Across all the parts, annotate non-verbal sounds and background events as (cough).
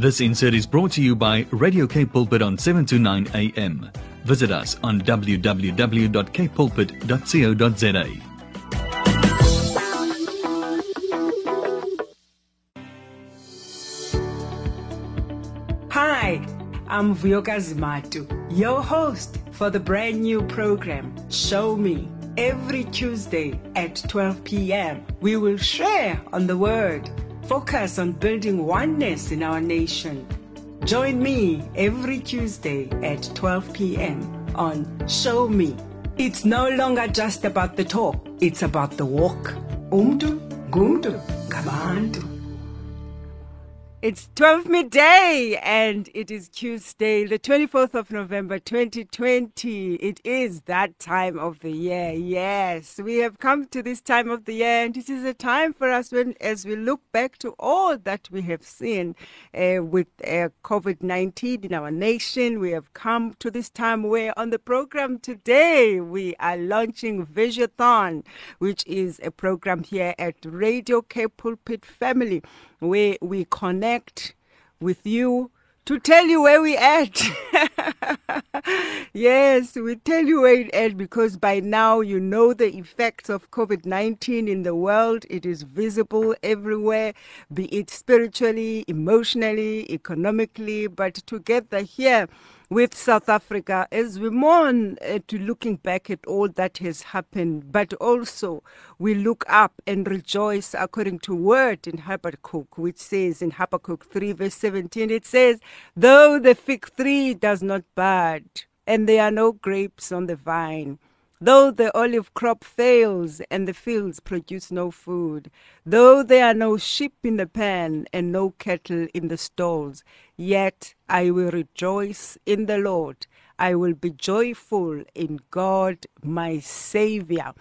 This insert is brought to you by Radio Cape Pulpit on 7 to 9 a.m. Visit us on www.kpulpit.co.za. Hi, I'm Vuyokazi Matu, your host for the brand new program, Show Me. Every Tuesday at 12 p.m., we will share on the Word, focus on building oneness in our nation. Join me every Tuesday at 12 p.m. on Show Me. It's no longer just about the talk, it's about the walk. Umdu, gumdu, ngabantu. It's 12 midday and it is Tuesday, the 24th of November 2020. It is that time of the year. Yes, we have come to this time of the year and it is a time for us when, as we look back to all that we have seen uh, with uh, COVID 19 in our nation, we have come to this time where on the program today we are launching Visiothon, which is a program here at Radio Cape Pulpit Family where we connect with you to tell you where we at. (laughs) yes, we tell you where it at because by now you know the effects of COVID 19 in the world. It is visible everywhere, be it spiritually, emotionally, economically, but together here with South Africa as we mourn uh, to looking back at all that has happened, but also we look up and rejoice according to word in Habakkuk, which says in Habakkuk 3 verse 17, it says, though the fig tree does not bud and there are no grapes on the vine, Though the olive crop fails and the fields produce no food, though there are no sheep in the pen and no cattle in the stalls, yet I will rejoice in the Lord. I will be joyful in God, my Savior.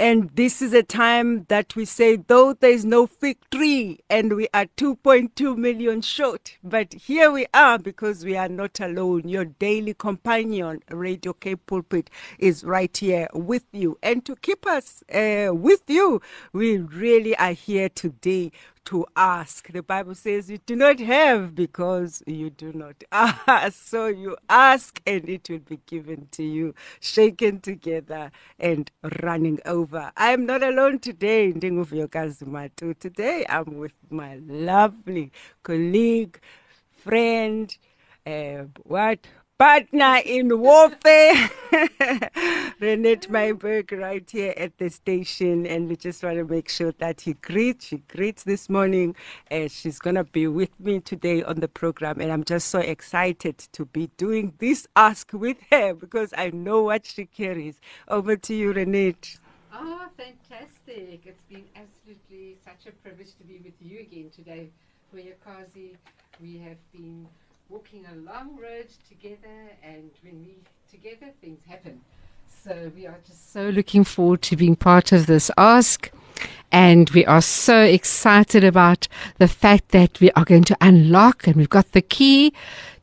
And this is a time that we say, though there is no fig tree and we are 2.2 million short, but here we are because we are not alone. Your daily companion, Radio Cape Pulpit, is right here with you. And to keep us uh, with you, we really are here today to ask. The Bible says you do not have because you do not (laughs) ask. So you ask and it will be given to you, shaken together and running over. I am not alone today, Ndinguvyokazumatu. Today I'm with my lovely colleague, friend, uh, what partner in warfare, (laughs) Renette Myberg, right here at the station. And we just want to make sure that he greets, she greets this morning. And she's going to be with me today on the program. And I'm just so excited to be doing this ask with her because I know what she carries. Over to you, Renette. Oh, fantastic. It's been absolutely such a privilege to be with you again today, Vuyokazi. We have been walking a long road together, and when we together, things happen. So we are just so looking forward to being part of this ask. And we are so excited about the fact that we are going to unlock, and we've got the key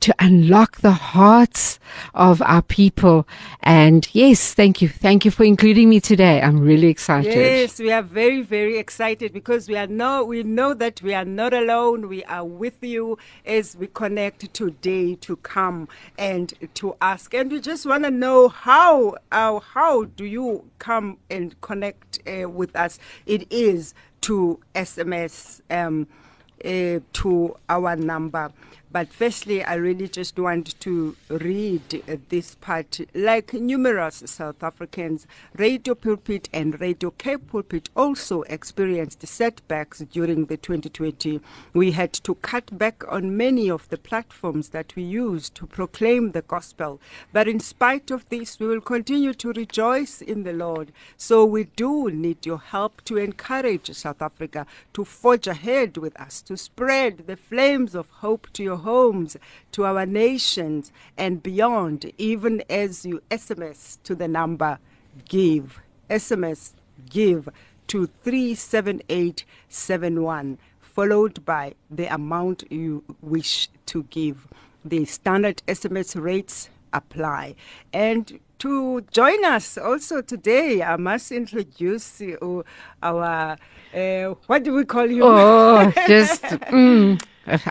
to unlock the hearts of our people. And yes, thank you. Thank you for including me today. I'm really excited. Yes, we are very, very excited because we are no, we know that we are not alone. We are with you as we connect today to come and to ask. And we just want to know how, how, how do you come and connect uh, with us? It is to SMS um, uh, to our number. But firstly, I really just want to read uh, this part. Like numerous South Africans, Radio Pulpit and Radio Cape Pulpit also experienced setbacks during the 2020. We had to cut back on many of the platforms that we use to proclaim the gospel. But in spite of this, we will continue to rejoice in the Lord. So we do need your help to encourage South Africa to forge ahead with us, to spread the flames of hope to your homes, to our nations, and beyond, even as you SMS to the number GIVE. SMS GIVE to 37871, followed by the amount you wish to give. The standard SMS rates apply. And to join us also today, I must introduce you, our, uh, what do we call you? Oh, (laughs) just mm,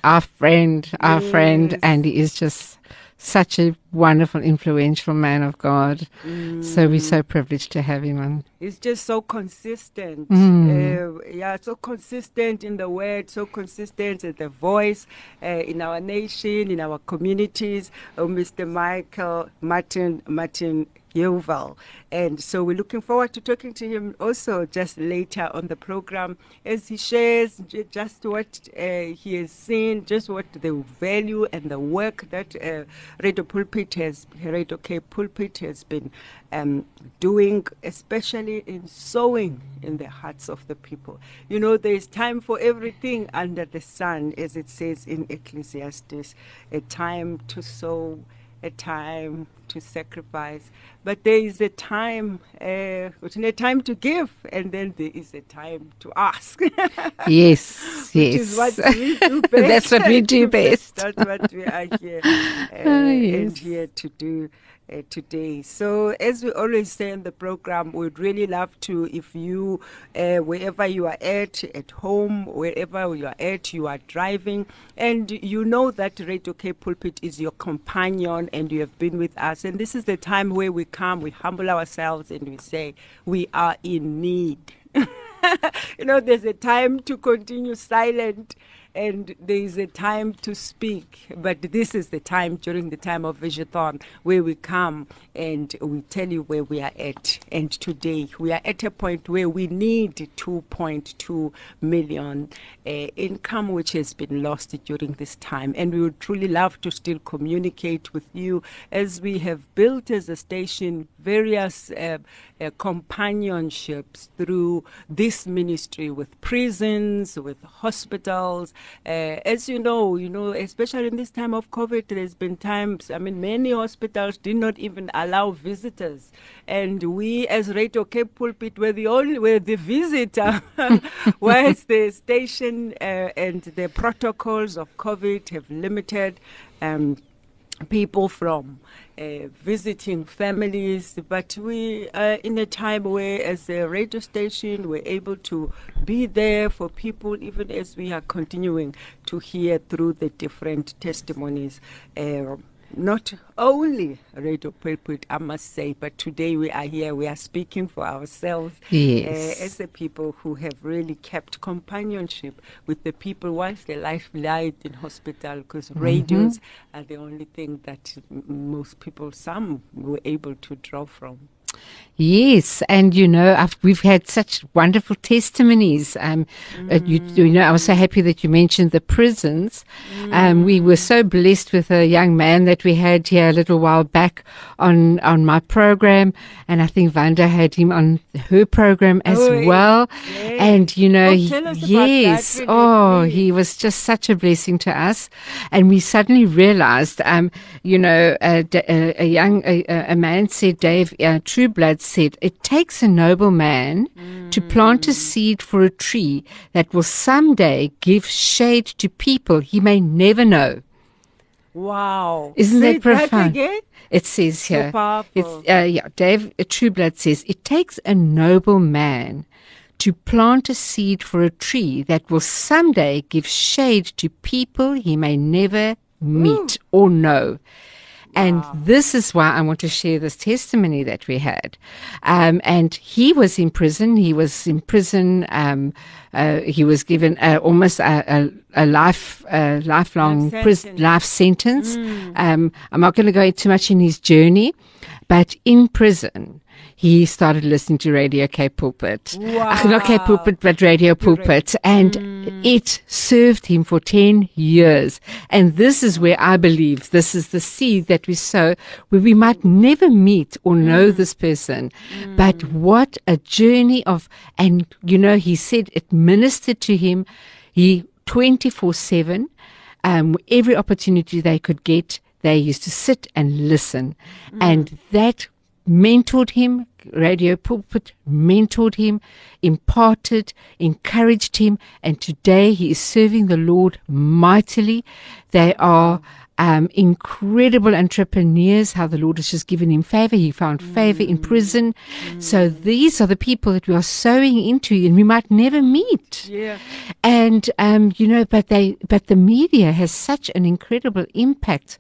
our friend, our yes. friend, and he is just such a wonderful, influential man of God. Mm. So we're so privileged to have him on. He's just so consistent. Mm. Uh, yeah, so consistent in the word, so consistent in the voice uh, in our nation, in our communities. Oh, Mr. Michael Martin Martin Yeovil. And so we're looking forward to talking to him also just later on the program as he shares just what uh, he has seen, just what the value and the work that uh, Radio Pulpit has, Radio Cape Pulpit has been um, doing, especially in sowing in the hearts of the people. You know, there is time for everything under the sun, as it says in Ecclesiastes, a time to sow a time to sacrifice, but there is a time, uh, a time to give, and then there is a time to ask. (laughs) yes, yes. is what we do best. (laughs) That's what we do (laughs) best. That's what we are here uh, oh, yes. and here to do uh, today. So, as we always say in the program, we'd really love to, if you, uh, wherever you are at, at home, wherever you are at, you are driving, and you know that Radio Cape Pulpit is your companion and you have been with us. And this is the time where we come, we humble ourselves, and we say, We are in need. (laughs) you know, there's a time to continue silent and there is a time to speak. But this is the time during the time of Visionathon where we come and we tell you where we are at. And today we are at a point where we need 2.2 million uh, income which has been lost during this time. And we would truly love to still communicate with you as we have built as a station various uh, uh, companionships through this ministry with prisons, with hospitals. Uh, as you know, you know, especially in this time of COVID, there's been times. I mean, many hospitals did not even allow visitors, and we, as Radio Cape Pulpit, were the only were the visitor, (laughs) whereas the station uh, and the protocols of COVID have limited. Um, people from uh, visiting families, but we are in a time where, as a radio station, we're able to be there for people, even as we are continuing to hear through the different testimonies. Uh, not only Radio Pulpit, I must say, but today we are here, we are speaking for ourselves yes. uh, as the people who have really kept companionship with the people whilst their life lied in hospital, because mm-hmm. radios are the only thing that most people, some were able to draw from. Yes, and you know, I've, we've had such wonderful testimonies. Um, mm. uh, you, you, know, I was so happy that you mentioned the prisons. Mm. Um, we were so blessed with a young man that we had here a little while back on on my program, and I think Vanda had him on her program as oh, well. Yes. And you know, oh, yes, oh, he was just such a blessing to us, and we suddenly realized, um, you know, a, a, a young a, a, man said, Dave, uh, True Blood said, It takes a noble man mm. to plant a mm. seed for a tree that will someday give shade to people he may never know. Wow. Isn't Say that profound? That it says here. So. It's, uh, yeah, Dave Trueblood says, It takes a noble man to plant a seed for a tree that will someday give shade to people he may never meet Ooh. or know. And wow. this is why I want to share this testimony that we had. Um, and he was in prison. He was in prison. Um, uh, he was given uh, almost a, a, a life, a lifelong life sentence. life sentence. Mm. Um, I'm not going to go too much in his journey, but in prison, he started listening to Radio Cape Pulpit. Wow. Not Cape Pulpit, but Radio Pulpit. And mm. it served him for 10 years. And this is where I believe this is the seed that we sow, where we might never meet or know mm. this person. Mm. But what a journey of, and you know, he said it ministered to him. He 24 7, um, every opportunity they could get, they used to sit and listen. Mm. And that mentored him, Radio Pulpit mentored him, imparted, encouraged him, and today he is serving the Lord mightily. They are um, incredible entrepreneurs, how the Lord has just given him favor. He found favor in prison. So these are the people that we are sowing into and we might never meet. Yeah. And, um, you know, but they, but the media has such an incredible impact.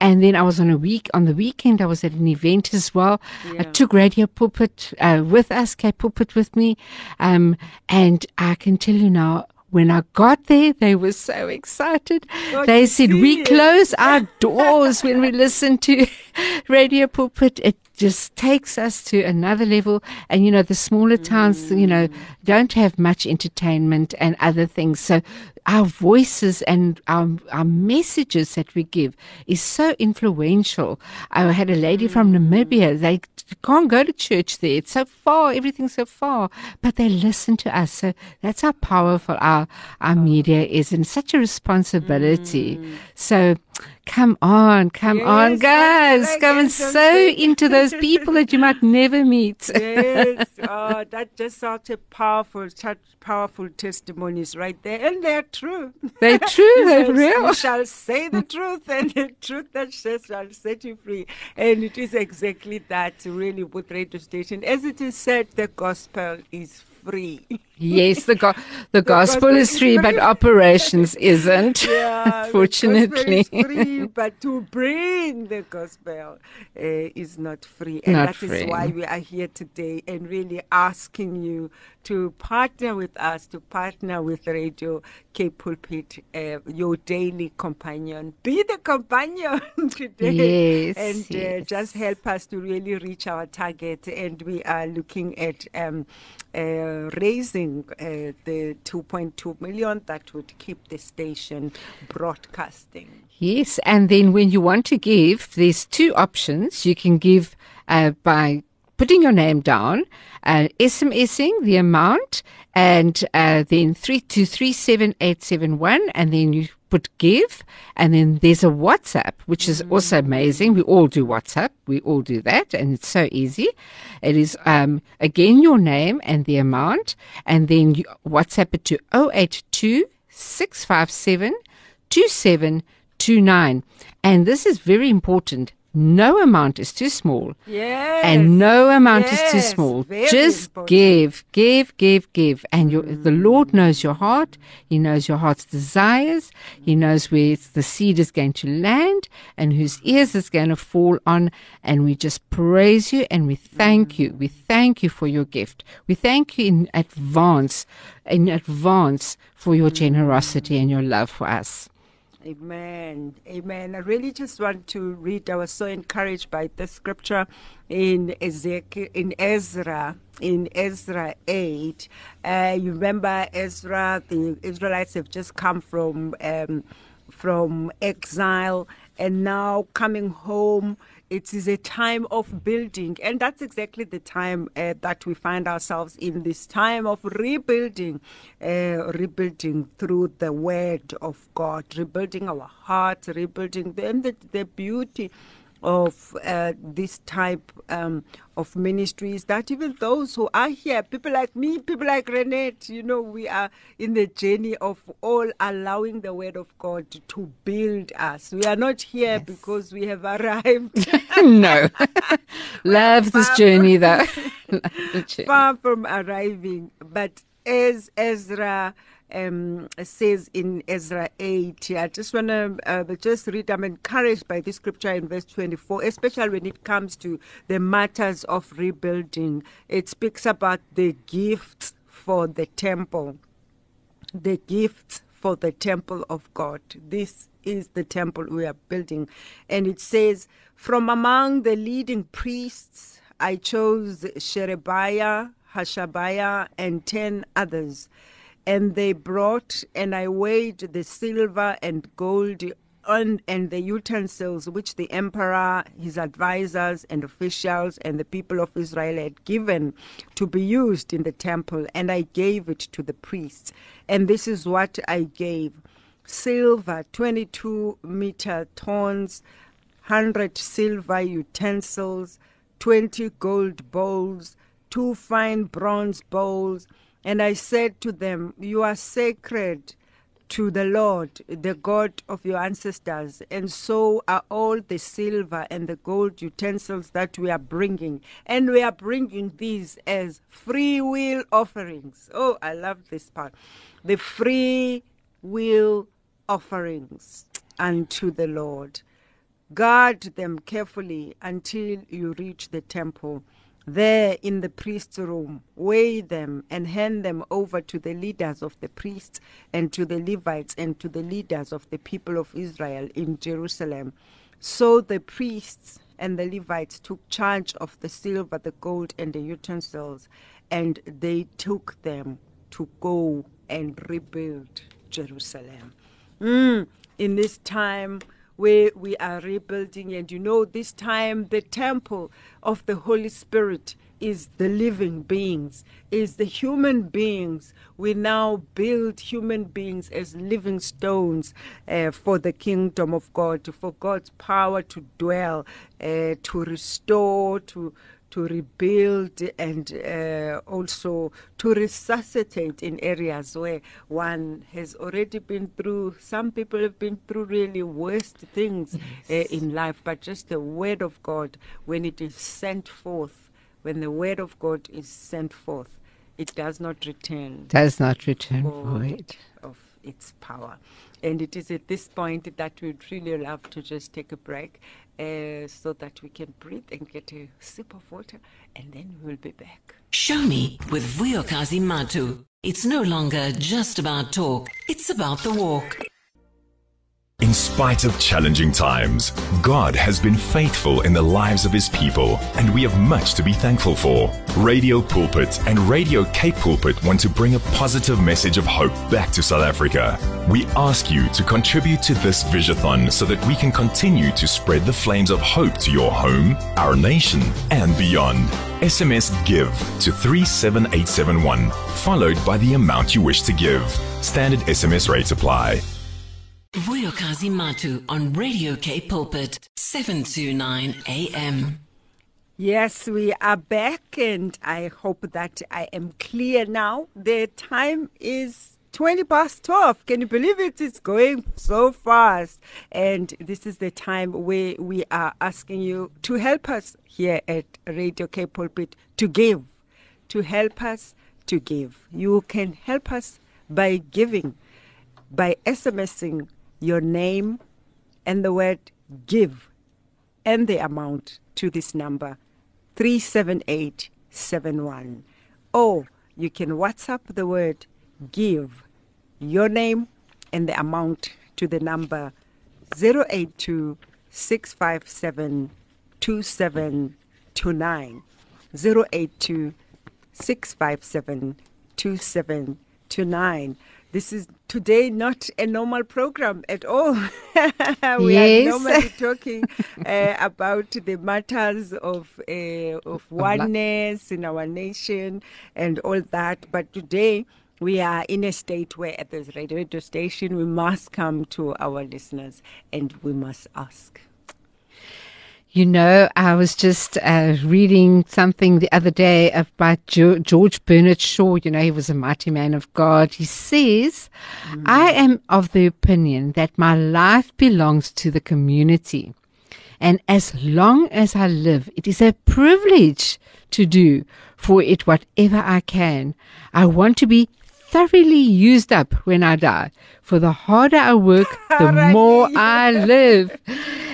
And then I was on a week, on the weekend, I was at an event as well. I took Radio Pulpit uh, with us, Cape Pulpit with me. Um, and I can tell you now, when I got there, they were so excited. They said, we see. close (laughs) our doors when we listen to (laughs) Radio Pulpit. It just takes us to another level. And, you know, the smaller towns, you know, don't have much entertainment and other things. So our voices and our, our messages that we give is so influential. I had a lady from mm. Namibia. They can't go to church there. It's so far. Everything's so far, but they listen to us. So that's how powerful our, our oh. media is and such a responsibility. Mm. So come on, come on, guys. like Come and sow into those people that you might (laughs) never meet. yes, (laughs) oh, that just such a powerful, such powerful testimonies right there, and they're true. They're true, (laughs) they're real. You shall say the truth, and the truth that shall set you free. And it is exactly that, really, with radio station. As it is said, the gospel is free. (laughs) Yes, the go- the gospel gospel is is free, but operations (laughs) isn't. Yeah, the is free, but to bring the gospel uh, is not free, and Not that is free. why we are here today and really asking you to partner with us, to partner with Radio Cape Pulpit, uh, your daily companion. Be the companion (laughs) today, Yes, and uh, just help us to really reach our target. And we are looking at um, uh, uh, the 2.2 million that would keep the station broadcasting. Yes, and then when you want to give, there's two options. You can give uh, by putting your name down, uh, SMSing the amount, and uh, then three to three seven eight seven one, and then you put give, and then there's a WhatsApp, which is also amazing. We all do WhatsApp. We all do that, and it's so easy. It is um, again your name and the amount, and then you WhatsApp it to 082 657 2729. And this is very important. No amount is too small. Yes. And no amount is too small. very Just important. give, give, give, give. And your, the mm. Lord knows your heart. He knows your heart's desires. He knows where the seed is going to land and whose ears it's going to fall on. And we just praise you and we thank mm. you. We thank you for your gift. We thank you in advance, in advance for your mm. generosity and your love for us. Amen. Amen. I really just want to read. I was so encouraged by the scripture in Ezekiel, in Ezra, in Ezra 8. Uh, you remember Ezra, the Israelites have just come from, um, from exile and now coming home. It is a time of building, and that's exactly the time uh, that we find ourselves in this time of rebuilding, uh, rebuilding through the Word of God, rebuilding our hearts, rebuilding the, and the, the beauty of uh, this type um, of ministries that even those who are here, people like me, people like Renette, you know, we are in the journey of all allowing the word of God to build us. We are not here because we have arrived (laughs) no. (laughs) Love this journey though. (laughs) Love the journey. far from arriving, but as Ezra um, says in Ezra 8, I just want to uh, just read, I'm encouraged by this scripture in verse 24, especially when it comes to the matters of rebuilding. It speaks about the gifts for the temple. The gifts for the temple of God. This is the temple we are building. And it says, From among the leading priests, I chose Sherebiah, Hashabiah, and ten others. And they brought, and I weighed the silver and gold and, and the utensils which the emperor, his advisors, and officials, and the people of Israel had given to be used in the temple, and I gave it to the priests. And this is what I gave silver, 22 meter tons, 100 silver utensils, 20 gold bowls, two fine bronze bowls. And I said to them, You are sacred to the Lord, the God of your ancestors, and so are all the silver and the gold utensils that we are bringing. And we are bringing these as free will offerings. Oh, I love this part. The free will offerings unto the Lord. Guard them carefully until you reach the temple. There in the priest's room, weigh them and hand them over to the leaders of the priests and to the Levites and to the leaders of the people of Israel in Jerusalem. So the priests and the Levites took charge of the silver, the gold, and the utensils, and they took them to go and rebuild Jerusalem. Mm, in this time where we are rebuilding, and you know, this time the temple of the Holy Spirit is the living beings, is the human beings. We now build human beings as living stones uh, for the kingdom of God, for God's power to dwell, uh, to restore, to to rebuild and uh, also to resuscitate in areas where one has already been through. Some people have been through really worst things yes. uh, in life, but just the word of God, when it is sent forth, when the word of God is sent forth, it does not return. Does not return void of its power. And it is at this point that we'd really love to just take a break uh, so that we can breathe and get a sip of water, and then we'll be back. Show me with Vuyokazi Matu. It's no longer just about talk, it's about the walk. In spite of challenging times, God has been faithful in the lives of his people, and we have much to be thankful for. Radio Pulpit and Radio Cape Pulpit want to bring a positive message of hope back to South Africa. We ask you to contribute to this Visathon so that we can continue to spread the flames of hope to your home, our nation, and beyond. SMS GIVE to 37871, followed by the amount you wish to give. Standard SMS rates apply. Vuyokazi Matu on Radio Cape Pulpit, 729 AM. Yes, we are back, and I hope that I am clear now. The time is 20 past 12. Can you believe it? It's going so fast. And this is the time where we are asking you to help us here at Radio Cape Pulpit to give, to help us to give. You can help us by giving, by SMSing your name and the word give and the amount to this number 37871. Or you can WhatsApp the word give, your name and the amount to the number 082 657 2729. 082 657 2729. This is today not a normal program at all. (laughs) we yes. are normally (laughs) talking uh, about the matters of uh, of oneness in our nation and all that. But today we are in a state where at this radio station we must come to our listeners and we must ask. You know, I was just uh, reading something the other day about George Bernard Shaw. You know, he was a mighty man of God. He says, mm. I am of the opinion that my life belongs to the community. And as long as I live, it is a privilege to do for it whatever I can. I want to be thoroughly used up when I die. For the harder I work, (laughs) the more I live.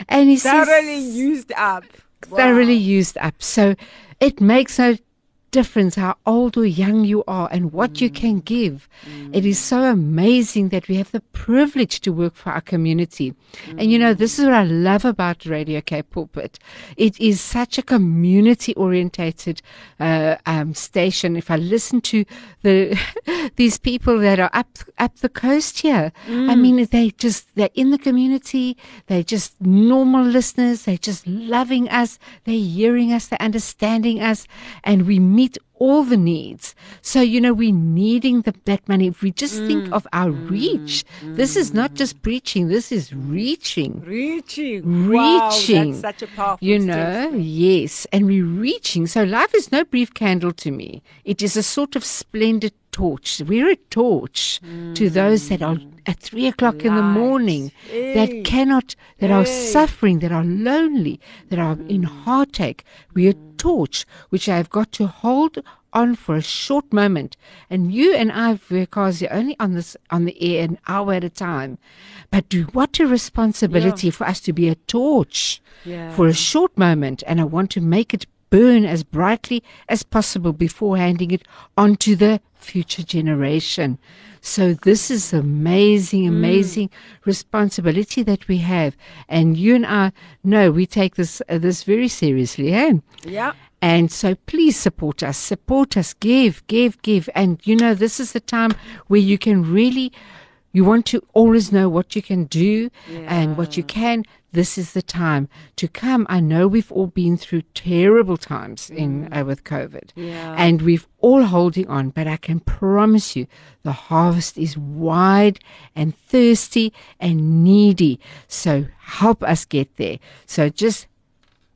And he (laughs) thoroughly says, used up. Wow. Thoroughly used up. So it makes no difference how old or young you are and what mm. you can give. Mm. It is so amazing that we have the privilege to work for our community. Mm. And you know, this is what I love about Radio Cape Pulpit. It is such a community orientated uh, um, station. If I listen to the (laughs) these people that are up up the coast here, I mm. mean, they just they're in the community. They're just normal listeners. They're just loving us. They're hearing us. They're understanding us, and we meet all the needs. So, you know, we're needing the, that money. If we just mm, think of our mm, reach, mm, this is not just preaching, this is reaching. Reaching. Reaching. Wow, such a powerful You know, statement. yes. And we're reaching. So life is no brief candle to me. It is a sort of splendid torch. We're a torch to those that are at three o'clock in the morning, Hey. that cannot, that are suffering, that are lonely, that are in heartache. We're a torch which I have got to hold on for a short moment. And you and I, Vuyokazi, only on this on the air an hour at a time. But do, what a responsibility for us to be a torch Yeah. for a short moment. And I want to make it burn as brightly as possible before handing it on to the future generation. So this is amazing, amazing responsibility that we have, and you and I know we take this uh, this very seriously, eh? Yeah. And so please support us, support us, give, give, give. And you know, this is the time where you can really, you want to always know what you can do and what you can. This is the time to come. I know we've all been through terrible times in uh, with COVID, Yeah. and we've all holding on. But I can promise you, the harvest is wide and thirsty and needy. So help us get there. So just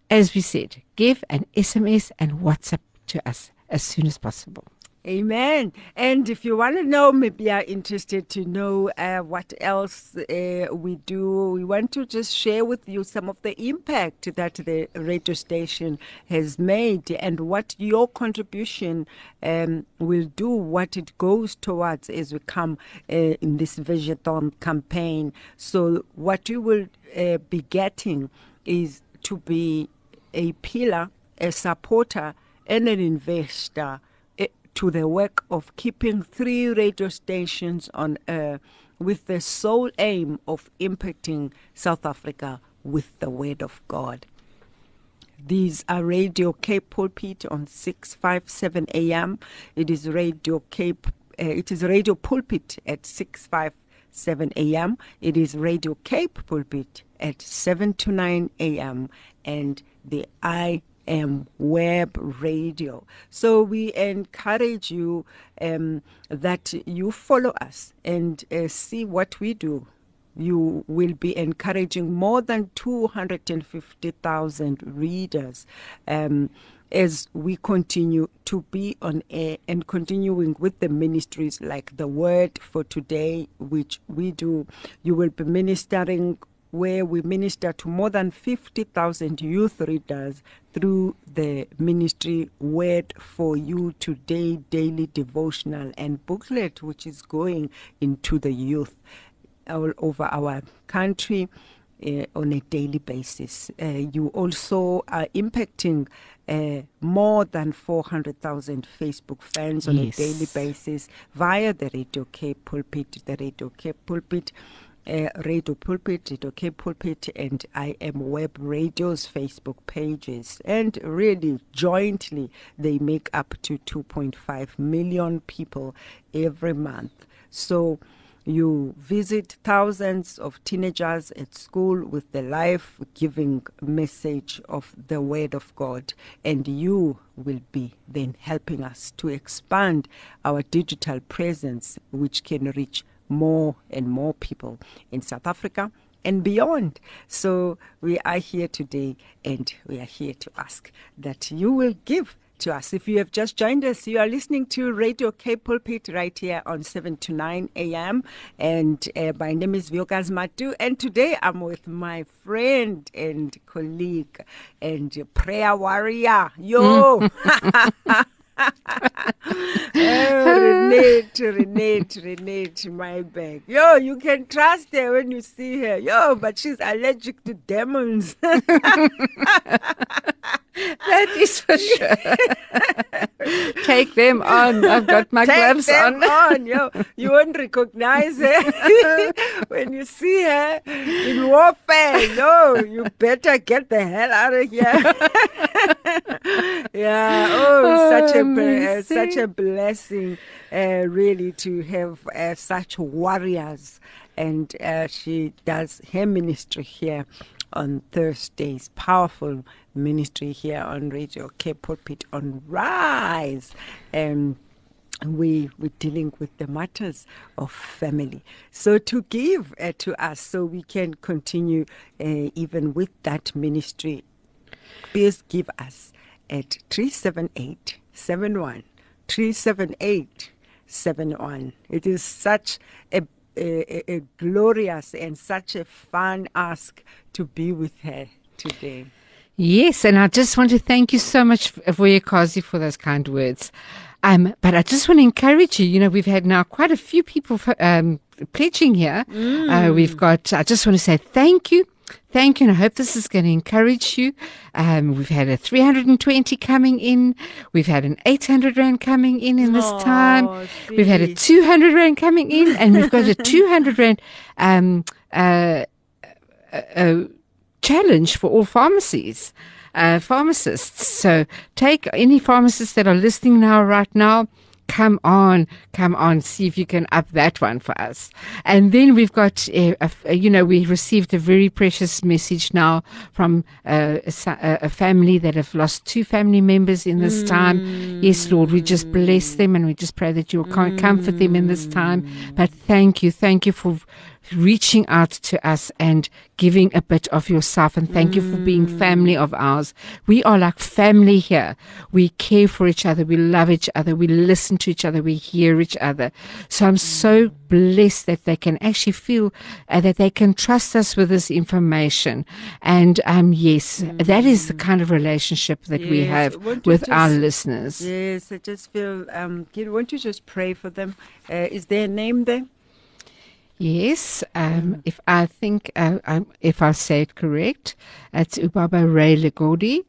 as we said, give an SMS and WhatsApp to us as soon as possible. Amen. And if you want to know, maybe are interested to know uh, what else uh, we do, we want to just share with you some of the impact that the radio station has made and what your contribution um, will do, what it goes towards as we come uh, in this Vegeton campaign. So, what you will uh, be getting is to be a pillar, a supporter, and an investor to the work of keeping three radio stations on air with the sole aim of impacting South Africa with the Word of God. These are Radio Cape Pulpit on 657 AM. It is Radio Cape, uh, it is Radio Pulpit at 657 AM. It is Radio Cape Pulpit at 7 to 9 AM. And the I am web radio. So we encourage you um, that you follow us and uh, see what we do you will be encouraging more than 250,000 readers um, as we continue to be on air and continuing with the ministries like the Word for Today, which we do. You will be ministering where we minister to more than 50,000 youth readers through the ministry Word for You Today daily devotional and booklet, which is going into the youth all over our country uh, on a daily basis. Uh, you also are impacting uh, more than 400,000 Facebook fans on Yes. a daily basis via the Radio Cape Pulpit, the Radio Cape Pulpit. Uh, Radio Pulpit, Cape Pulpit, and I Am Web Radio's Facebook pages. And really, jointly, they make up to 2.5 million people every month. So, you visit thousands of teenagers at school with the life giving message of the Word of God, and you will be then helping us to expand our digital presence, which can reach more and more people in South Africa and beyond. So we are here today and we are here to ask that you will give to us. If you have just joined us, you are listening to Radio Cape Pulpit right here on 7 to 9 a.m. And uh, my name is Vuyokazi Matu. And today I'm with my friend and colleague and prayer warrior. Yo! (laughs) (laughs) oh, Renette, Renette, Renette, my bag. Yo, you can trust her when you see her. Yo, but she's allergic to demons. (laughs) That is for sure. (laughs) Take them on. I've got my Take gloves them on. on. Yo, you won't recognize her (laughs) when you see her in warfare. No, you better get the hell out of here. (laughs) yeah. Oh, such a Oh, uh, such a blessing, uh, really, to have uh, such warriors. And uh, she does her ministry here on Thursdays. Powerful ministry here on Radio Cape Pulpit on Rise. Um, we we're dealing with the matters of family. So to give uh, to us, so we can continue uh, even with that ministry. Please give us at three seven eight seven one three seven eight 71. It is such a, a, a glorious and such a fun ask to be with her today. Yes, and I just want to thank you so much, Vuyokazi, for those kind words. Um, but I just want to encourage you. You know, we've had now quite a few people um, pledging here. Uh, we've got. I just want to say thank you. Thank you, and I hope this is going to encourage you. Um, we've had a 320 coming in. We've had an 800 rand coming in in this time. We've had a 200 rand coming in, and we've got a (laughs) 200 rand um, uh, uh, challenge for all pharmacies, uh, pharmacists. So take any pharmacists that are listening now, right now. Come on, come on, see if you can up that one for us. And then we've got, uh, a, a- you know, we received a very precious message now from uh, a, a family that have lost two family members in this time. Yes, Lord, we just bless them and we just pray that you will com- comfort them in this time. But thank you, thank you for reaching out to us and giving a bit of yourself. And thank you for being family of ours. We are like family here. We care for each other. We love each other. We listen to each other. We hear each other. So I'm so blessed that they can actually feel uh, that they can trust us with this information. And um, yes, that is the kind of relationship that we have won't with our listeners. Yes, I just feel. Um, won't you just pray for them? Uh, is there a name there? Yes, um, if I think uh, um, if I say it correct, it's Ubaba Ray Legodi.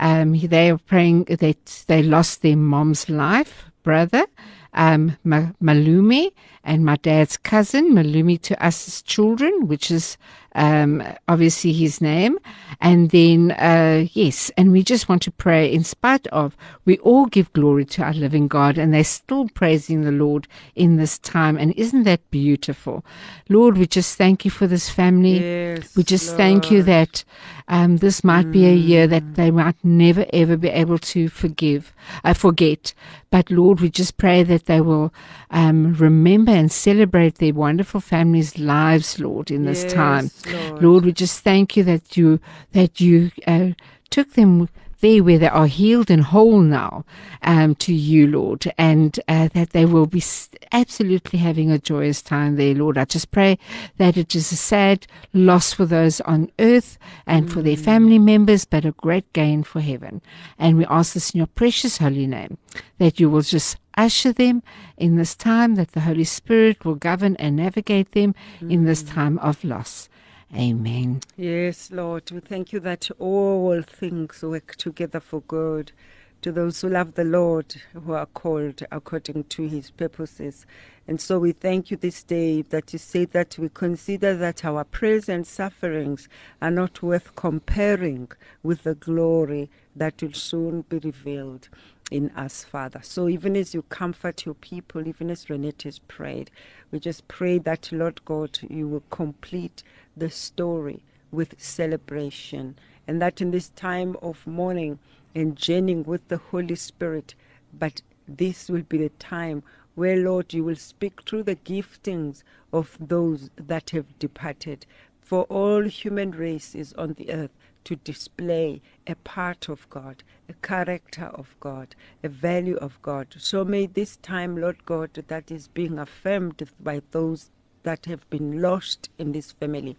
Um, they are praying that they lost their mom's life, brother, um, Ma- Malumi, and my dad's cousin, Malumi to us as children, which is um, obviously his name. And then, uh, yes, and we just want to pray in spite of, we all give glory to our living God and they're still praising the Lord in this time. And isn't that beautiful? Lord, we just thank you for this family. Yes, we just thank you that um, this might be a year that they might never ever be able to forgive, uh, forget. But Lord, we just pray that they will um, remember and celebrate their wonderful families' lives, Lord, in this Yes, time. Lord. Lord, we just thank you that you that you uh, took them there where they are healed and whole now um, to you, Lord, and uh, that they will be absolutely having a joyous time there, Lord. I just pray that it is a sad loss for those on earth and for their family members, but a great gain for heaven. And we ask this in your precious holy name, that you will just usher them in this time, that the Holy Spirit will govern and navigate them in this time of loss. Amen. Yes, Lord, we thank you that all things work together for good to those who love the Lord, who are called according to his purposes. And so we thank you this day that you say that we consider that our present sufferings are not worth comparing with the glory that will soon be revealed in us, Father. So even as you comfort your people, even as Renette has prayed, we just pray that, Lord God, you will complete the story with celebration. And that in this time of mourning and journeying with the Holy Spirit, but this will be the time where, Lord, you will speak through the giftings of those that have departed. For all human race is on the earth to display a part of God, a character of God, a value of God. So may this time, Lord God, that is being affirmed by those that have been lost in this family,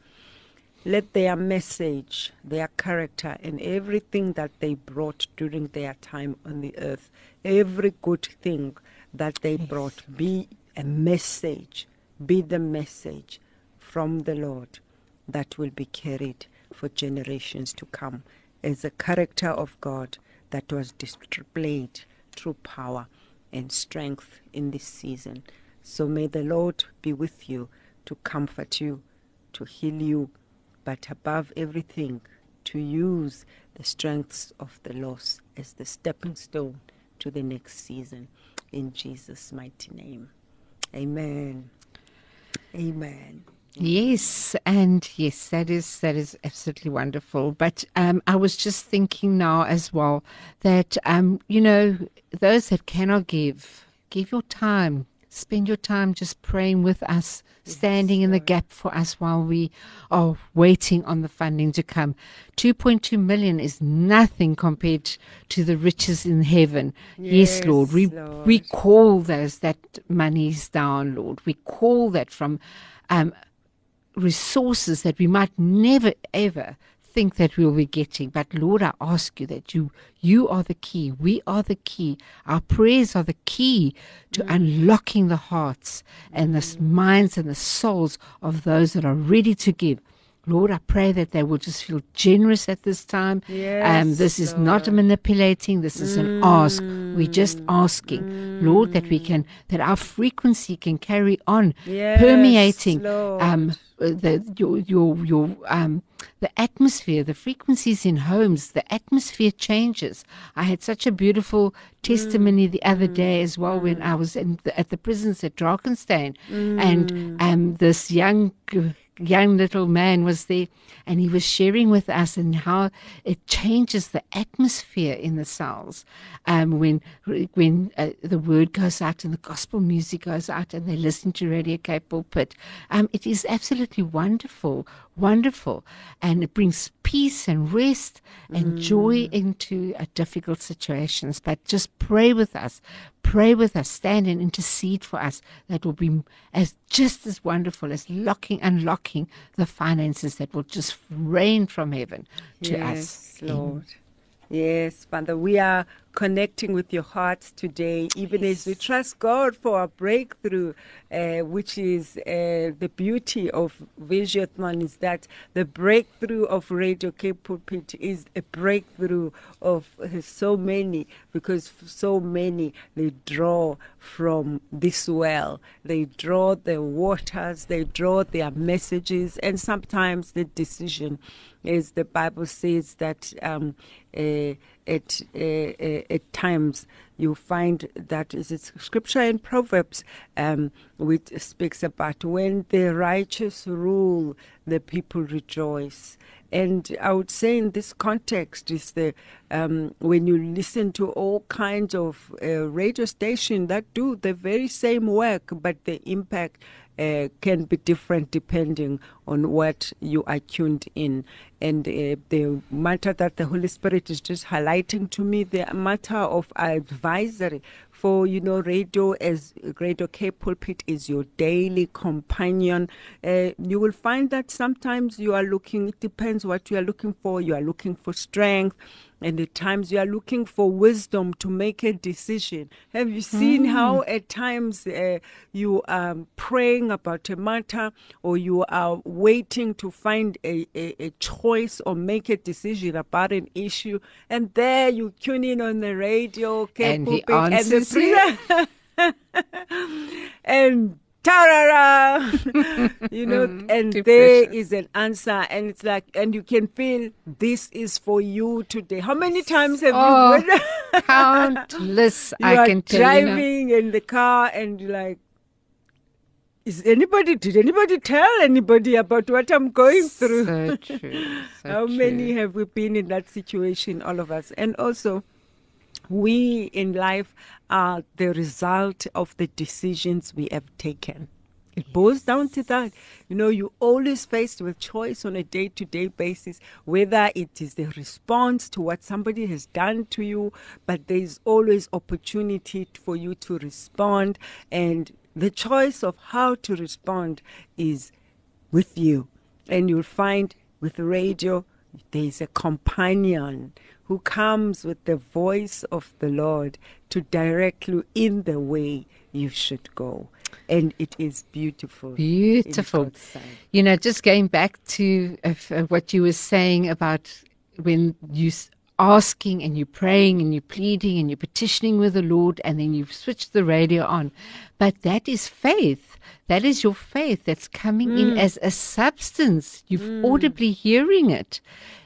let their message, their character, and everything that they brought during their time on the earth, every good thing that they brought, be a message, be the message from the Lord that will be carried for generations to come as a character of God that was displayed through power and strength in this season. So may the Lord be with you to comfort you, to heal you, but above everything, to use the strengths of the loss as the stepping stone to the next season. In Jesus' mighty name. Amen. Amen. Yes, and yes, that is that is absolutely wonderful. But um, I was just thinking now as well that um, you know those that cannot give, give your time, spend your time just praying with us, standing in the gap for us while we are waiting on the funding to come. 2.2 million is nothing compared to the riches in heaven. Yes, Yes, Lord. We, Lord. we call those that monies down, Lord. We call that from um, resources that we might never ever think that we'll be getting. But Lord, I ask you that you you are the key. We are the key. Our prayers are the key to unlocking the hearts and the s- minds and the souls of those that are ready to give. Lord, I pray that they will just feel generous at this time. um, Yes, this is not manipulating. This is an ask. We're just asking, Lord, that we can, that our frequency can carry on, Yes, permeating um, uh, the your your your um the atmosphere, the frequencies in homes, the atmosphere changes. I had such a beautiful testimony the other mm, day as well when mm. I was in the, at the prisons at Drakenstein, and mm. um this young young little man was there and he was sharing with us and how it changes the atmosphere in the cells um, when when uh, the word goes out and the gospel music goes out and they listen to Radio Cape Pulpit. Um, it is absolutely wonderful, wonderful, and it brings peace and rest and joy mm. into difficult situations. But just pray with us, pray with us, stand and intercede for us. That will be as just as wonderful as locking, unlocking the finances that will just rain from heaven to yes, us. Lord. Yes, Father, we are connecting with your hearts today, even as we trust God for a breakthrough, uh, which is uh, the beauty of Visiothon, is that the breakthrough of Radio Cape Pulpit is a breakthrough of uh, so many, because so many they draw from this well. They draw their waters, they draw their messages, and sometimes the decision as the Bible says that um, uh, at uh, at times you find that is it scripture in Proverbs um, which speaks about when the righteous rule, the people rejoice. And I would say in this context is the um, when you listen to all kinds of uh, radio stations that do the very same work, but the impact uh, can be different depending on what you are tuned in. And uh, the matter that the Holy Spirit is just highlighting to me, the matter of advisory for you know radio as radio Cape Pulpit is your daily companion. Uh, you will find that sometimes you are looking. It depends what you are looking for. You are looking for strength. And at times you are looking for wisdom to make a decision. Have you seen how at times uh, you are praying about a matter or you are waiting to find a, a, a choice or make a decision about an issue, and there you tune in on the radio, Cape And the and the pre- (laughs) and tarara, (laughs) you know, mm, and too there is an answer, and it's like, and you can feel this is for you today. How many times have Oh, (laughs) you? when- Countless, you I can tell you. now. driving in the car and you're like is anybody did anybody tell anybody about what i'm going through So true. So (laughs) how true. many have we been in that situation all of us and also we in life are the result of the decisions we have taken it boils down to that. You know, you're always faced with choice on a day to day basis, whether it is the response to what somebody has done to you, but there's always opportunity for you to respond. And the choice of how to respond is with you. And you'll find with radio, there's a companion who comes with the voice of the Lord to direct you in the way you should go. And it is beautiful. Beautiful. You know, just going back to uh, uh, what you were saying about when you asking and you're praying and you're pleading and you're petitioning with the Lord and then you've switched the radio on. But that is faith. That is your faith that's coming in as a substance. You've audibly hearing it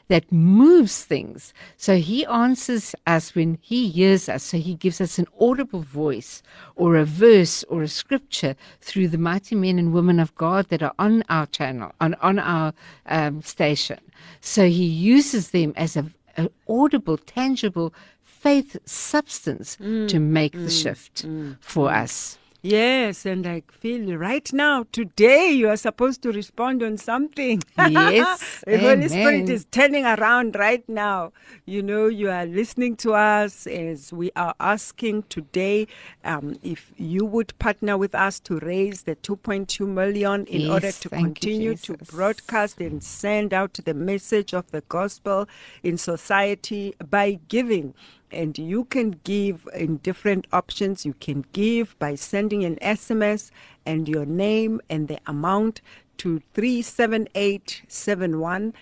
that moves things. So he answers us when he hears us. So he gives us an audible voice or a verse or a scripture through the mighty men and women of God that are on our channel, on, on our um, station. So he uses them as a, an audible, tangible faith substance mm. to make the mm. shift mm. for us. Yes, and I feel right now, today, you are supposed to respond on something. Yes, (laughs) the Holy Spirit is turning around right now. You know, you are listening to us as we are asking today um, if you would partner with us to raise the 2.2 million in Yes, order to thank you, continue to broadcast and send out the message of the gospel in society by giving. And you can give in different options. You can give by sending an SMS and your name and the amount to 37871.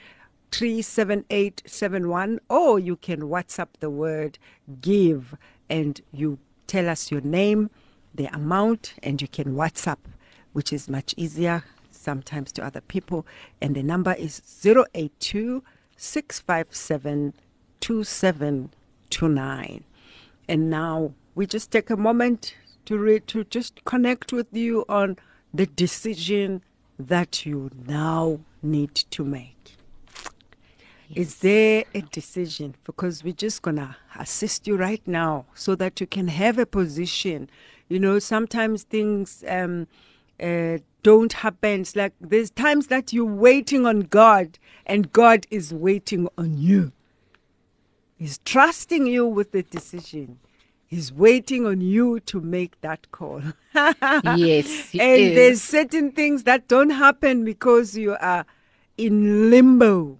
37871 or you can WhatsApp the word give and you tell us your name, the amount, and you can WhatsApp, which is much easier sometimes to other people. And the number is 082 657 2729. And now we just take a moment to read, to just connect with you on the decision that you now need to make. Is there a decision? Because we're just going to assist you right now so that you can have a position. You know, sometimes things um, uh, don't happen. It's like there's times that you're waiting on God and God is waiting on you. He's trusting you with the decision. He's waiting on you to make that call. (laughs) Yes, and is. there's certain things that don't happen because you are in limbo,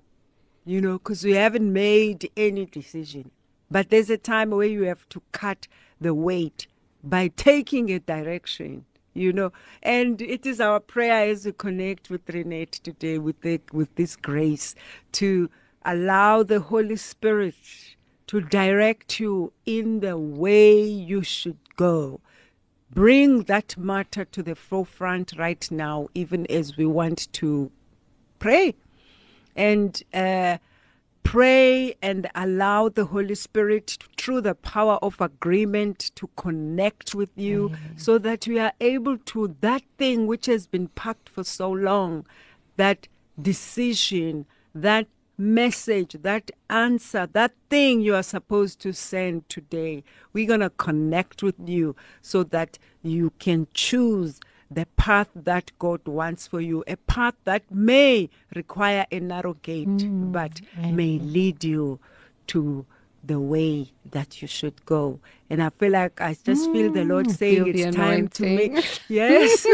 you know, because you haven't made any decision. But there's a time where you have to cut the weight by taking a direction, you know. And it is our prayer as we connect with Renette today with the, with this grace to allow the Holy Spirit to direct you in the way you should go. Bring that matter to the forefront right now, even as we want to pray. And uh, pray and allow the Holy Spirit through the power of agreement to connect with you so that we are able to that thing which has been packed for so long, that decision, that message, that answer, that thing you are supposed to send today. We're going to connect with you so that you can choose the path that God wants for you, a path that may require a narrow gate, mm. but may lead you to the way that you should go. And I feel like I just feel the Lord mm, saying feel the it's time to make. (laughs) Yes.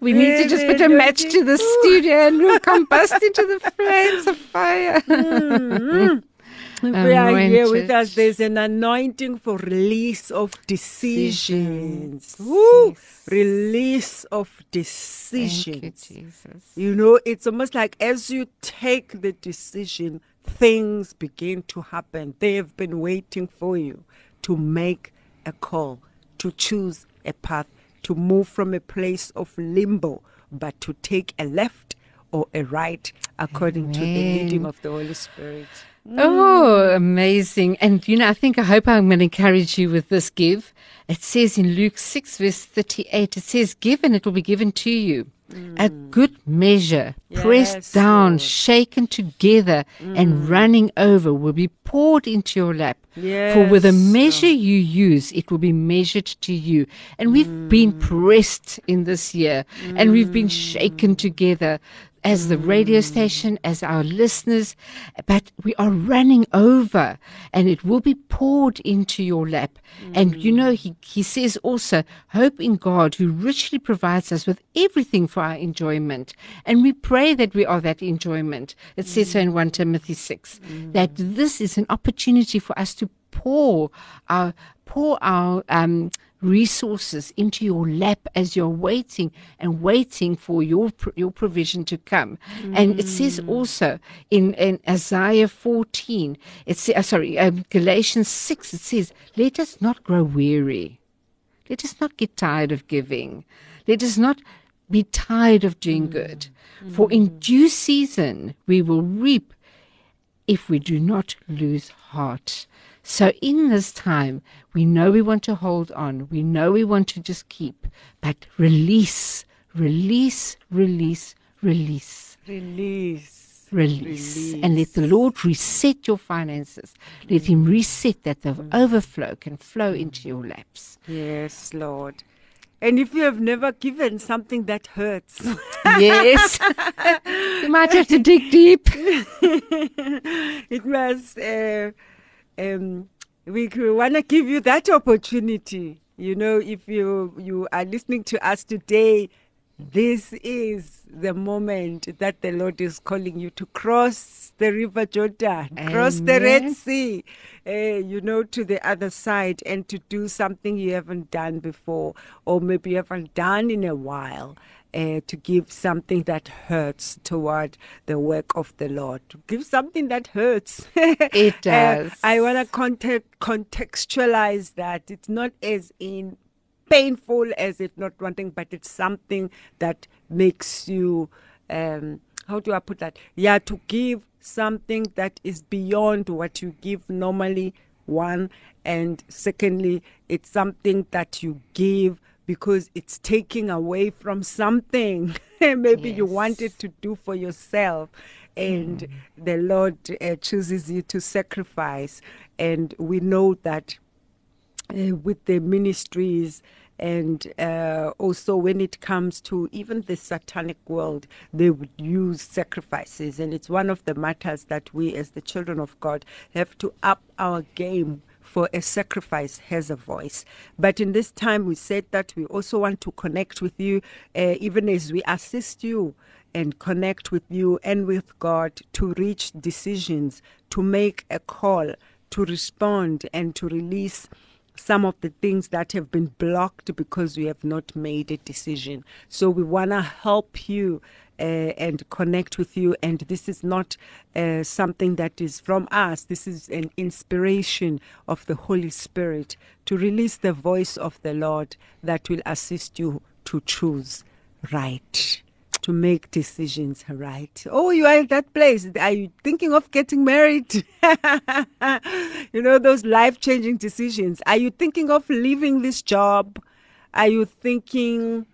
We need to just put a match to the studio and we'll (laughs) combust into the flames of fire. Mm-hmm. (laughs) If you are here with us, there's an anointing for release of decisions. Decisions. Woo! Yes. Release of Thank you, decisions. Jesus. You know, it's almost like as you take the decision, things begin to happen. They have been waiting for you to make a call, to choose a path, to move from a place of limbo, but to take a left or a right according to the leading of the Holy Spirit. Oh, amazing. And you know, I think, I hope I'm going to encourage you with this give. It says in Luke 6, verse 38, it says, Give and it will be given to you. A good measure, pressed down, Lord. shaken together, and mm. running over will be poured into your lap. For with the measure you use, it will be measured to you. And we've been mm. pressed in this year, and we've been mm. shaken together as the radio station, as our listeners, but we are running over and it will be poured into your lap. And you know, he, he says also, hope in God who richly provides us with everything for our enjoyment. And we pray that we are that enjoyment. It says so in 1 Timothy 6, that this is an opportunity for us to pour our, pour our, um, resources into your lap as you're waiting and waiting for your your provision to come. And it says also in, in Isaiah 14, it's uh, sorry, um, Galatians 6, it says, "Let us not grow weary. Let us not get tired of giving. Let us not be tired of doing good. For in due season we will reap if we do not lose heart. So in this time, we know we want to hold on. We know we want to just keep, but release, release, release, release. Release. Release. And let the Lord reset your finances. Let Him reset that the overflow can flow into your laps. Yes, Lord. And if you have never given something that hurts, yes. (laughs) you might have to dig deep. (laughs) it must. Uh, um, we want to give you that opportunity. You know, if you you are listening to us today, this is the moment that the Lord is calling you to cross the river Jordan, cross the Red Sea, uh, you know, to the other side and to do something you haven't done before or maybe you haven't done in a while. Uh, to give something that hurts toward the work of the Lord. To give something that hurts. (laughs) It Uh, does. I want to context, contextualize that. It's not as in painful as it not wanting, but it's something that makes you, um, how do I put that? Yeah, to give something that is beyond what you give normally, one. And secondly, it's something that you give because it's taking away from something (laughs) maybe you wanted to do for yourself. And the lord uh, chooses you to sacrifice. And we know that uh, with the ministries and uh, also when it comes to even the satanic world they would use sacrifices. And it's one of the matters that we as the children of god have to up our game for a sacrifice has a voice. But in this time, we said that we also want to connect with you, uh, even as we assist you and connect with you and with God to reach decisions, to make a call, to respond, and to release some of the things that have been blocked because we have not made a decision. So we want to help you uh, and connect with you. And this is not uh, something that is from us, this is an inspiration of the Holy Spirit to release the voice of the Lord that will assist you to choose right. To make decisions right. Oh, you are at that place. Are you thinking of getting married? (laughs) you know, those life changing decisions. Are you thinking of leaving this job? Are you thinking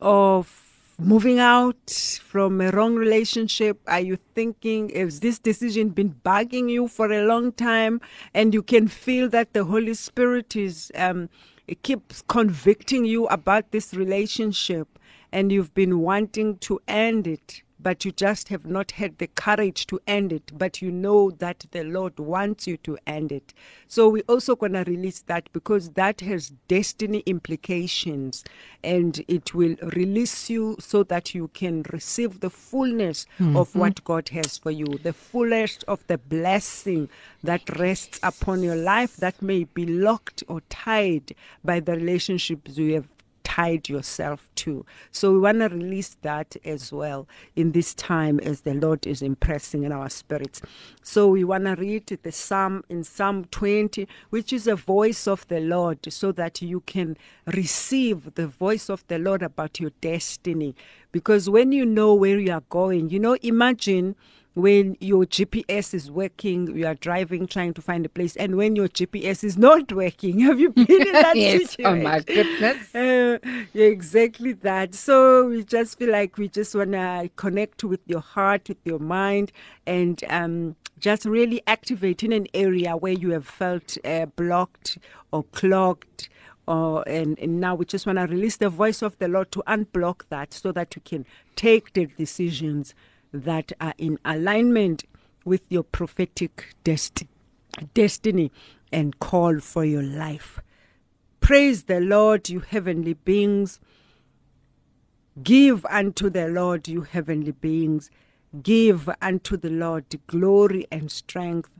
of moving out from a wrong relationship? Are you thinking, has this decision been bugging you for a long time and you can feel that the Holy Spirit is, um, it keeps convicting you about this relationship and you've been wanting to end it? But you just have not had the courage to end it, but you know that the Lord wants you to end it. So we're also going to release that because that has destiny implications and it will release you so that you can receive the fullness hmm. of what hmm. God has for you, the fullest of the blessing that rests upon your life that may be locked or tied by the relationships you have tied yourself to. So we want to release that as well in this time as the Lord is impressing in our spirits. So we want to read the Psalm in Psalm 20, which is a voice of the Lord, so that you can receive the voice of the Lord about your destiny. Because when you know where you are going, you know, imagine when your GPS is working, you are driving, trying to find a place, and when your GPS is not (laughs) working, have you been in that (laughs) yes. situation? Oh my goodness. Uh, (laughs) yeah, exactly that. So we just feel like we just want to connect with your heart, with your mind, and um, just really activate in an area where you have felt uh, blocked or clogged. Or, and, and now we just want to release the voice of the Lord to unblock that so that you can take the decisions that are in alignment with your prophetic desti- destiny and call for your life. Praise the Lord, you heavenly beings. Give unto the Lord, you heavenly beings. Give unto the Lord glory and strength.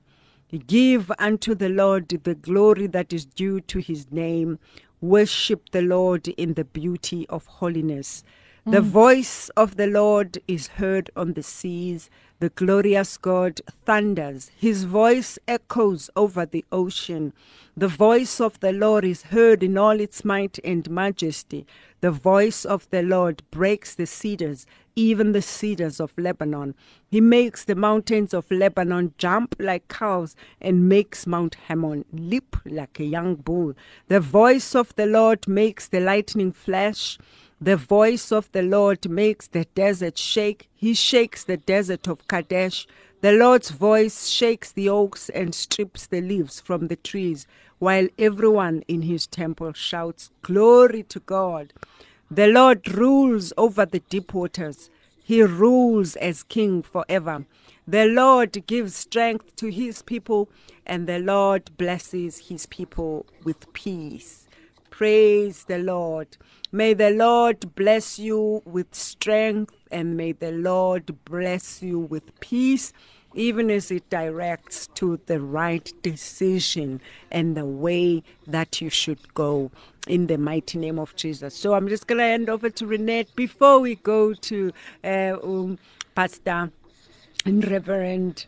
Give unto the Lord the glory that is due to his name. Worship the Lord in the beauty of holiness. The mm. voice of the Lord is heard on the seas. The glorious God thunders. His voice echoes over the ocean. The voice of the Lord is heard in all its might and majesty. The voice of the Lord breaks the cedars, even the cedars of Lebanon. He makes the mountains of Lebanon jump like cows and makes Mount Hermon leap like a young bull. The voice of the Lord makes the lightning flash. The voice of the Lord makes the desert shake. He shakes the desert of Kadesh. The Lord's voice shakes the oaks and strips the leaves from the trees. while everyone in his temple shouts, Glory to God. The Lord rules over the deep waters. He rules as king forever. The Lord gives strength to his people, and the Lord blesses his people with peace. Praise the Lord. May the Lord bless you with strength, and may the Lord bless you with peace, even as it directs to the right decision and the way that you should go in the mighty name of Jesus. So I'm just going to hand over to Renette before we go to uh, um, Pastor and Reverend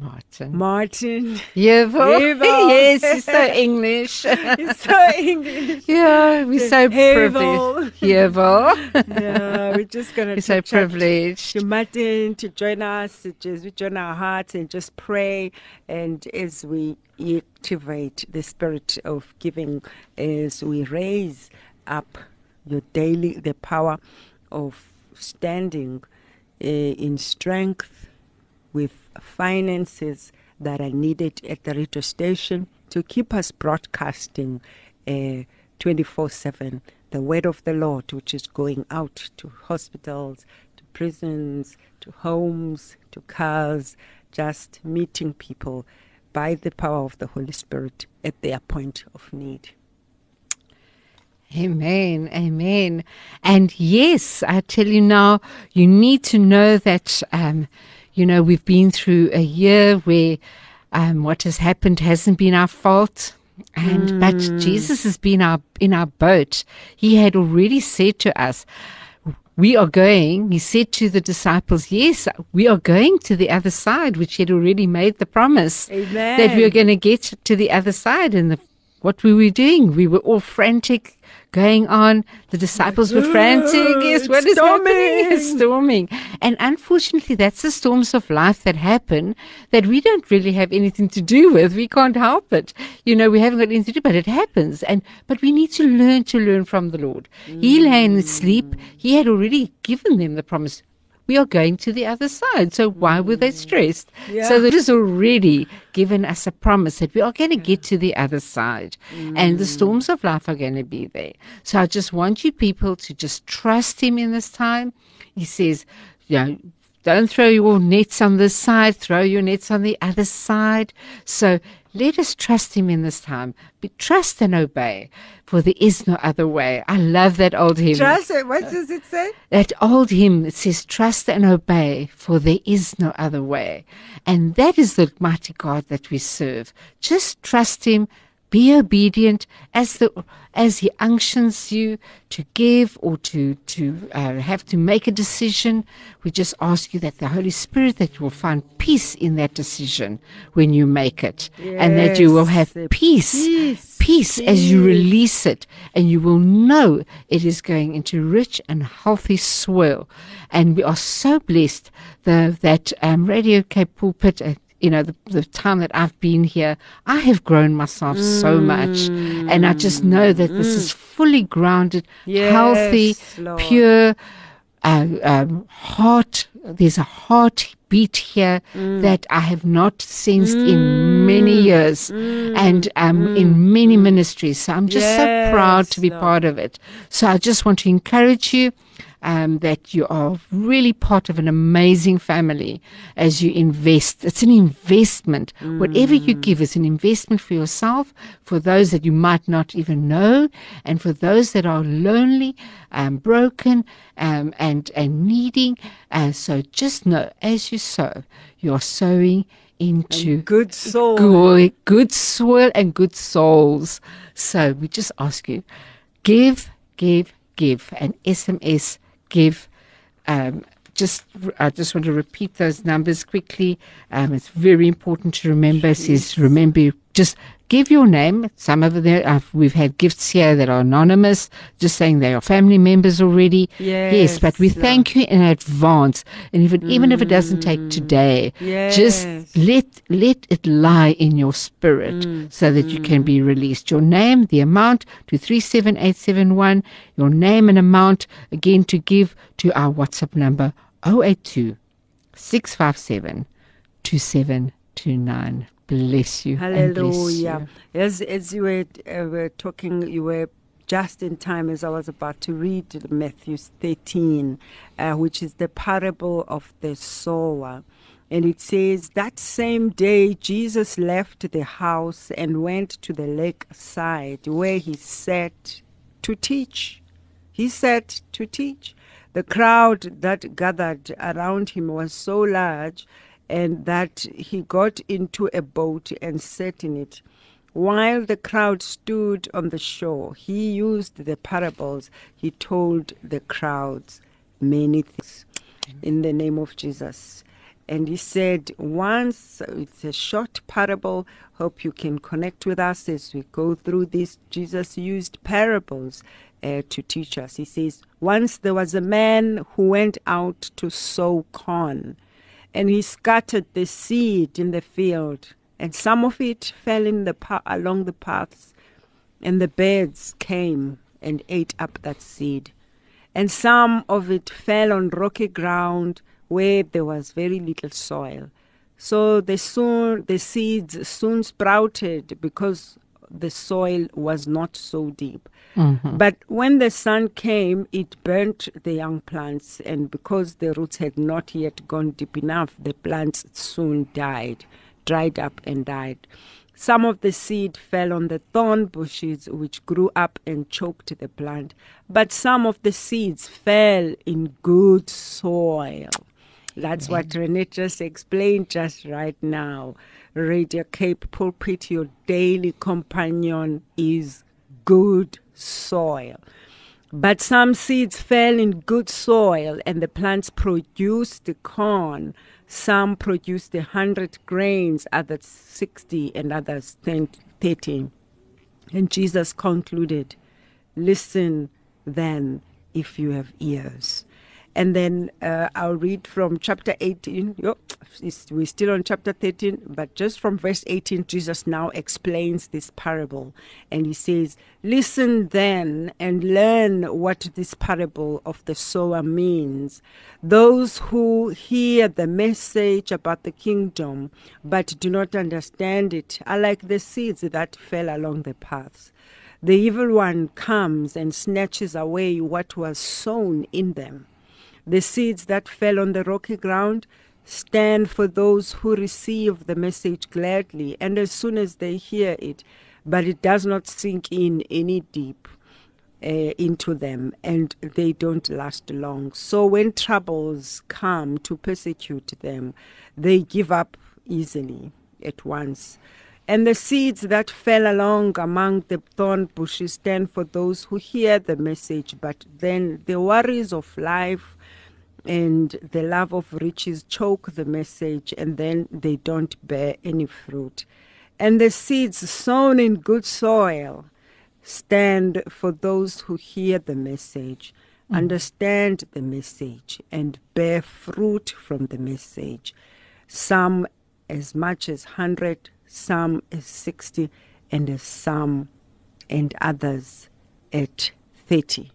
Martin. Martin. Yevo. Yevo. (laughs) yes, he's so English. (laughs) He's so English. (laughs) yeah, we're so privileged. Yevo. Yeah, we're just going We're to so privileged. to Martin to join us, to just we join our hearts and just pray. And as we activate the spirit of giving, as we raise up your daily, the power of standing uh, in strength with finances that are needed at the radio station to keep us broadcasting uh, 24 7 the word of the Lord, which is going out to hospitals, to prisons, to homes, to cars, just meeting people by the power of the Holy Spirit at their point of need. Amen. Amen. And yes, I tell you now, you need to know that, um, you know, we've been through a year where um, what has happened hasn't been our fault. And but Jesus has been our in our boat. He had already said to us, we are going, he said to the disciples, yes, we are going to the other side, which he had already made the promise that we were going to get to the other side. And the, what we were we doing? We were all frantic going on. The disciples were frantic. Yes, it's what is happening? It's storming. (laughs) storming. And unfortunately, that's the storms of life that happen that we don't really have anything to do with. We can't help it. You know, we haven't got anything to do, but it happens. And, but we need to learn to learn from the Lord. He lay in mm. sleep. He had already given them the promise. We are going to the other side. So why were they mm. stressed? Yeah. So that is already given us a promise that we are going to get to the other side and the mm. storms of life are going to be there. So I just want you people to just trust him in this time. He says, you know, don't throw your nets on this side, throw your nets on the other side. So let us trust him in this time. Be, trust and obey, for there is no other way. I love that old hymn. Trust it. What does it say? That old hymn that says, Trust and obey, for there is no other way. And that is the mighty God that we serve. Just trust Him, be obedient as the as He unctions you to give or to to uh, have to make a decision. We just ask you that the Holy Spirit that you will find peace in that decision when you make it, and that you will have peace peace, peace as you release it, and you will know it is going into rich and healthy soil. And we are so blessed the, that um, Radio Cape Pulpit. You know, the, the time that I've been here, I have grown myself so much. And I just know that this is fully grounded, Yes, healthy, Lord. pure, uh, um, heart. There's a heartbeat here that I have not sensed in many years and um, in many ministries. So I'm just so proud to be Lord. part of it. So I just want to encourage you. Um, that you are really part of an amazing family as you invest. It's an investment. Whatever you give is an investment for yourself, for those that you might not even know, and for those that are lonely, um, broken, um, and and needing. Uh, so just know, as you sow, you are sowing into Good soul. good, good soil and good souls. So we just ask you, give, give, give, and SMS give. Um, just, I just want to repeat those numbers quickly. Um, it's very important to remember. It says, remember, just give your name. Some of them, uh, we've had gifts here that are anonymous, just saying they are family members already. yes, but we Yes, thank you in advance. And even, even if it doesn't take mm. today, just let let it lie in your spirit mm. so that you can be mm. released. Your name, the amount to three seven eight seven one. Your name and amount again to give to our WhatsApp number 082 657 2729. Bless you. Hallelujah. you. As, as you were, uh, were talking, you were just in time as I was about to read Matthew 13, uh, which is the parable of the sower. And it says, That same day Jesus left the house and went to the lake side where he sat to teach. He sat to teach. The crowd that gathered around him was so large and that he got into a boat and sat in it. While the crowd stood on the shore, he used the parables. He told the crowds many things in the name of Jesus. And he said, once it's a short parable. Hope you can connect with us as we go through this. Jesus used parables uh, to teach us. He says, Once there was a man who went out to sow corn, and he scattered the seed in the field, and some of it fell in the pa- along the paths, and the birds came and ate up that seed. And some of it fell on rocky ground where there was very little soil. So the soon the seeds soon sprouted because the soil was not so deep. Mm-hmm. But when the sun came, it burnt the young plants, and because the roots had not yet gone deep enough, the plants soon died, dried up and died. Some of the seed fell on the thorn bushes, which grew up and choked the plant. But some of the seeds fell in good soil. That's what Renee just explained just right now. Radio Cape Pulpit, your daily companion, is good soil. But some seeds fell in good soil, and the plants produced the corn. Some produced a hundred grains, others sixty, and others 10, 30. And Jesus concluded, Listen then if you have ears. And then uh, I'll read from chapter 18. Yo, it's- we're still on chapter 13, but just from verse 18, Jesus now explains this parable. And he says, Listen then and learn what this parable of the sower means. Those who hear the message about the kingdom but do not understand it are like the seeds that fell along the paths. The evil one comes and snatches away what was sown in them. The seeds that fell on the rocky ground stand for those who receive the message gladly, and as soon as they hear it, but it does not sink in any deep uh, into them, and they don't last long. So when troubles come to persecute them, they give up easily at once. And the seeds that fell along among the thorn bushes stand for those who hear the message, but then the worries of life and the love of riches choke the message, and then they don't bear any fruit. And the seeds sown in good soil stand for those who hear the message, mm. understand the message, and bear fruit from the message. Some as much as 100, some as 60, and as some and others at 30.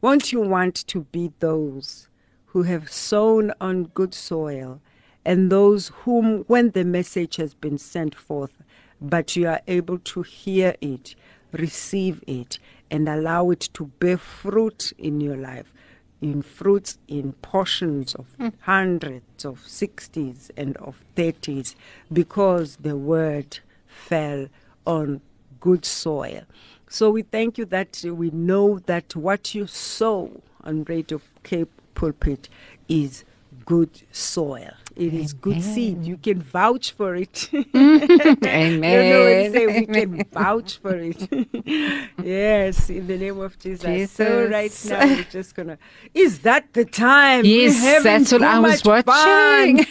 Won't you want to be those who have sown on good soil and those whom, when the message has been sent forth, but you are able to hear it, receive it, and allow it to bear fruit in your life? In fruits, in portions of hmm. hundreds, of sixties, and of thirties, because the word fell on good soil. So we thank you that we know that what you sow on Radio Cape Pulpit is good soil. It is good seed. You can vouch for it. Amen. (laughs) You know, we say we can vouch for it. (laughs) yes, in the name of Jesus. So right now we're just gonna. Is that the time? Yes, that's what I was watching. (laughs)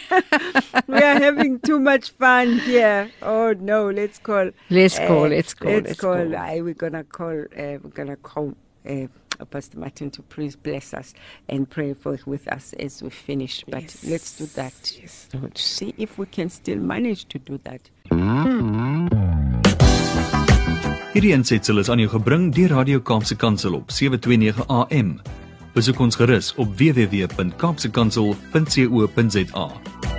we are having too much fun here. Oh no, let's call. Let's call, let's call, Let's, let's call. call. I, we're gonna call. Uh, we're gonna call. Uh, Pastor Martin to please bless us and pray for with us as we finish. But let's do that. See if we can still manage to do that. Hierdie aansetsel is aan jou gebring deur Radio Kaapse Kansel op 729 AM. Besoek ons gerus op www.kaapsekansel.co.za.